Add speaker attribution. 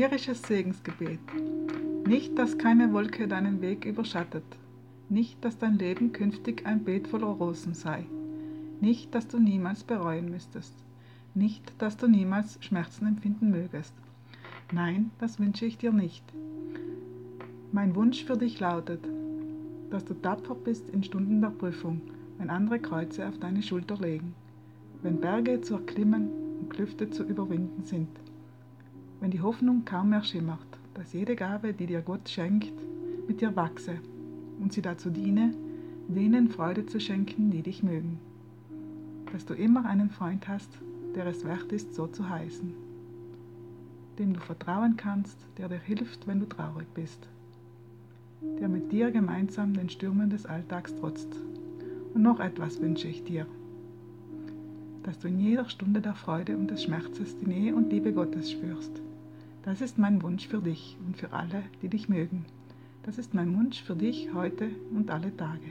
Speaker 1: Irisches Segensgebet. Nicht, dass keine Wolke deinen Weg überschattet. Nicht, dass dein Leben künftig ein Beet voller Rosen sei. Nicht, dass du niemals bereuen müsstest. Nicht, dass du niemals Schmerzen empfinden mögest. Nein, das wünsche ich dir nicht. Mein Wunsch für dich lautet, dass du tapfer bist in Stunden der Prüfung, wenn andere Kreuze auf deine Schulter legen, wenn Berge zu erklimmen und Klüfte zu überwinden sind wenn die Hoffnung kaum mehr schimmert, dass jede Gabe, die dir Gott schenkt, mit dir wachse und sie dazu diene, denen Freude zu schenken, die dich mögen. Dass du immer einen Freund hast, der es wert ist, so zu heißen. Dem du vertrauen kannst, der dir hilft, wenn du traurig bist. Der mit dir gemeinsam den Stürmen des Alltags trotzt. Und noch etwas wünsche ich dir. Dass du in jeder Stunde der Freude und des Schmerzes die Nähe und Liebe Gottes spürst das ist mein Wunsch für dich und für alle, die dich mögen. Das ist mein Wunsch für dich heute und alle Tage.